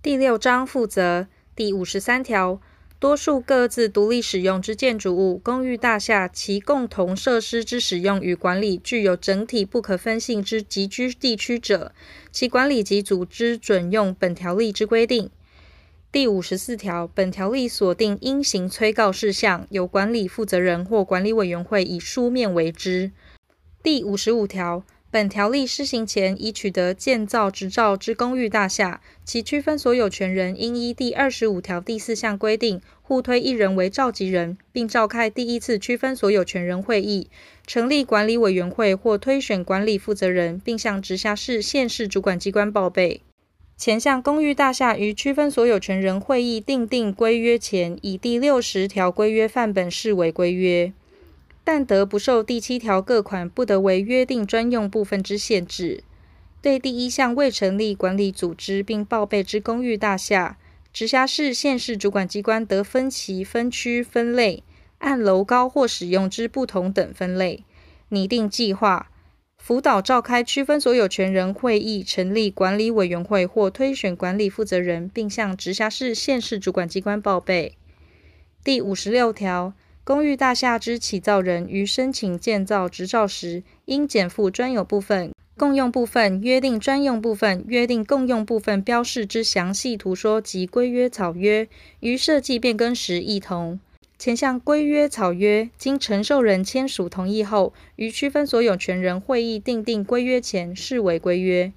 第六章负责第五十三条。多数各自独立使用之建筑物、公寓大厦，其共同设施之使用与管理具有整体不可分性之集居地区者，其管理及组织准用本条例之规定。第五十四条，本条例所定应行催告事项，由管理负责人或管理委员会以书面为之。第五十五条。本条例施行前已取得建造执照之公寓大厦，其区分所有权人应依第二十五条第四项规定，互推一人为召集人，并召开第一次区分所有权人会议，成立管理委员会或推选管理负责人，并向直辖市、县市主管机关报备。前项公寓大厦于区分所有权人会议订定规约前，以第六十条规约范本视为规约。但得不受第七条各款不得为约定专用部分之限制。对第一项未成立管理组织并报备之公寓大厦，直辖市、县市主管机关得分期、分区、分类，按楼高或使用之不同等分类，拟定计划，辅导召开区分所有权人会议，成立管理委员会或推选管理负责人，并向直辖市、县市主管机关报备。第五十六条。公寓大厦之起造人于申请建造执照时，应检附专有部分、共用部分、约定专用部分、约定共用部分标示之详细图说及规约草约，于设计变更时一同。前项规约草约经承受人签署同意后，于区分所有权人会议订定规约前，视为规约。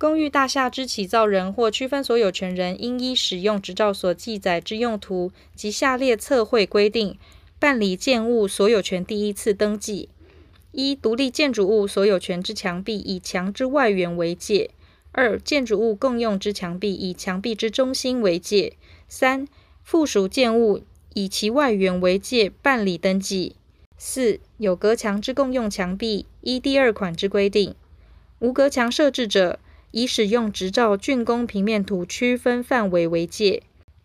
公寓大厦之起造人或区分所有权人，应依使用执照所记载之用途及下列测绘规定，办理建物所有权第一次登记：一、独立建筑物所有权之墙壁以墙之外缘为界；二、建筑物共用之墙壁以墙壁之中心为界；三、附属建物以其外缘为界办理登记；四、有隔墙之共用墙壁，依第二款之规定；无隔墙设置者，以使用执照竣工平面图区分范围为界，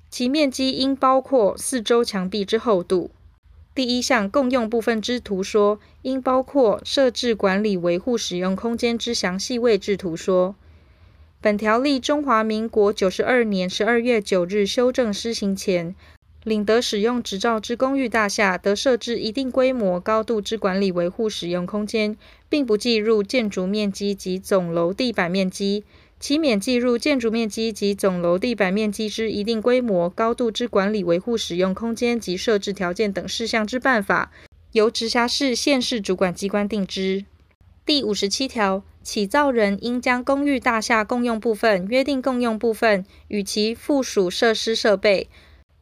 其面积应包括四周墙壁之厚度。第一项共用部分之图说，应包括设置管理维护使用空间之详细位置图说。本条例中华民国九十二年十二月九日修正施行前，领得使用执照之公寓大厦，得设置一定规模、高度之管理维护使用空间，并不计入建筑面积及总楼地板面积。其免计入建筑面积及总楼地板面积之一定规模、高度之管理维护使用空间及设置条件等事项之办法，由直辖市、县市主管机关定之。第五十七条，起造人应将公寓大厦共用部分、约定共用部分与其附属设施设备。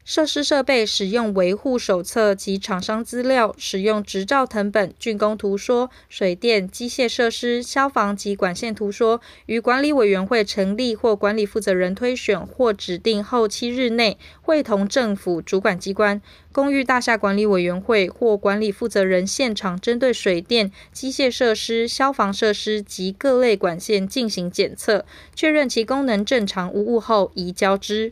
设施设备使用维护手册及厂商资料，使用执照謄本、竣工图说、水电、机械设施、消防及管线图说，于管理委员会成立或管理负责人推选或指定后七日内，会同政府主管机关、公寓大厦管理委员会或管理负责人现场针对水电、机械设施、消防设施及各类管线进行检测，确认其功能正常无误后，移交之。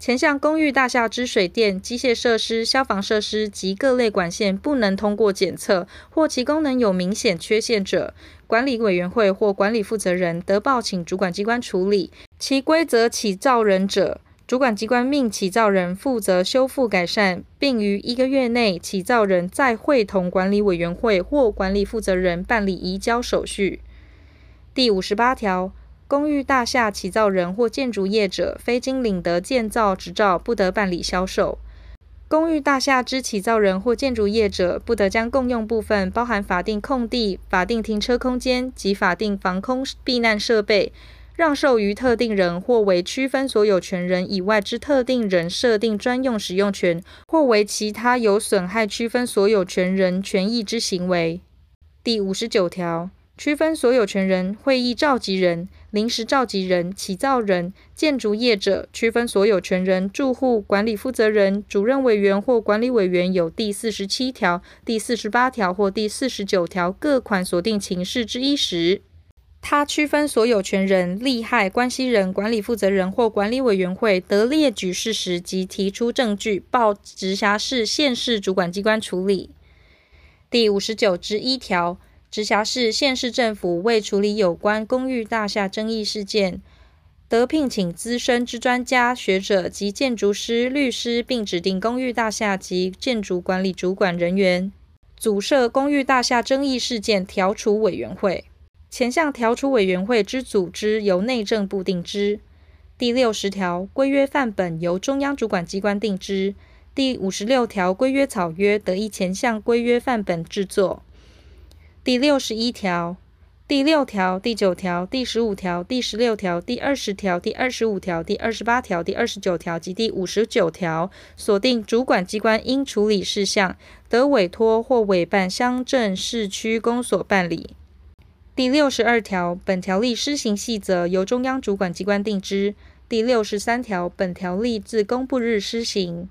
前项公寓大厦之水电、机械设施、消防设施及各类管线不能通过检测，或其功能有明显缺陷者，管理委员会或管理负责人得报请主管机关处理。其规则起造人者，主管机关命起造人负责修复改善，并于一个月内，起造人再会同管理委员会或管理负责人办理移交手续。第五十八条。公寓大厦起造人或建筑业者，非经领得建造执照，不得办理销售。公寓大厦之起造人或建筑业者，不得将共用部分，包含法定空地、法定停车空间及法定防空避难设备，让售于特定人或为区分所有权人以外之特定人设定专用使用权，或为其他有损害区分所有权人权益之行为。第五十九条。区分所有权人、会议召集人、临时召集人、起造人、建筑业者、区分所有权人、住户、管理负责人、主任委员或管理委员有第四十七条、第四十八条或第四十九条各款所定情事之一时，他区分所有权人、利害关系人、管理负责人或管理委员会得列举事实及提出证据，报直辖市、县市主管机关处理。第五十九之一条。直辖市、县市政府为处理有关公寓大厦争议事件，得聘请资深之专家学者及建筑师、律师，并指定公寓大厦及建筑管理主管人员，组设公寓大厦争议事件调处委员会。前项调处委员会之组织由内政部定之。第六十条，规约范本由中央主管机关定之。第五十六条，规约草约得依前项规约范本制作。第六十一条。第六条、第九条、第十五条、第十六条、第二十条、第二十五条、第二十八条、第二十九条及第五十九条所定主管机关应处理事项，得委托或委办乡镇市区公所办理。第六十二条，本条例施行细则由中央主管机关定之。第六十三条，本条例自公布日施行。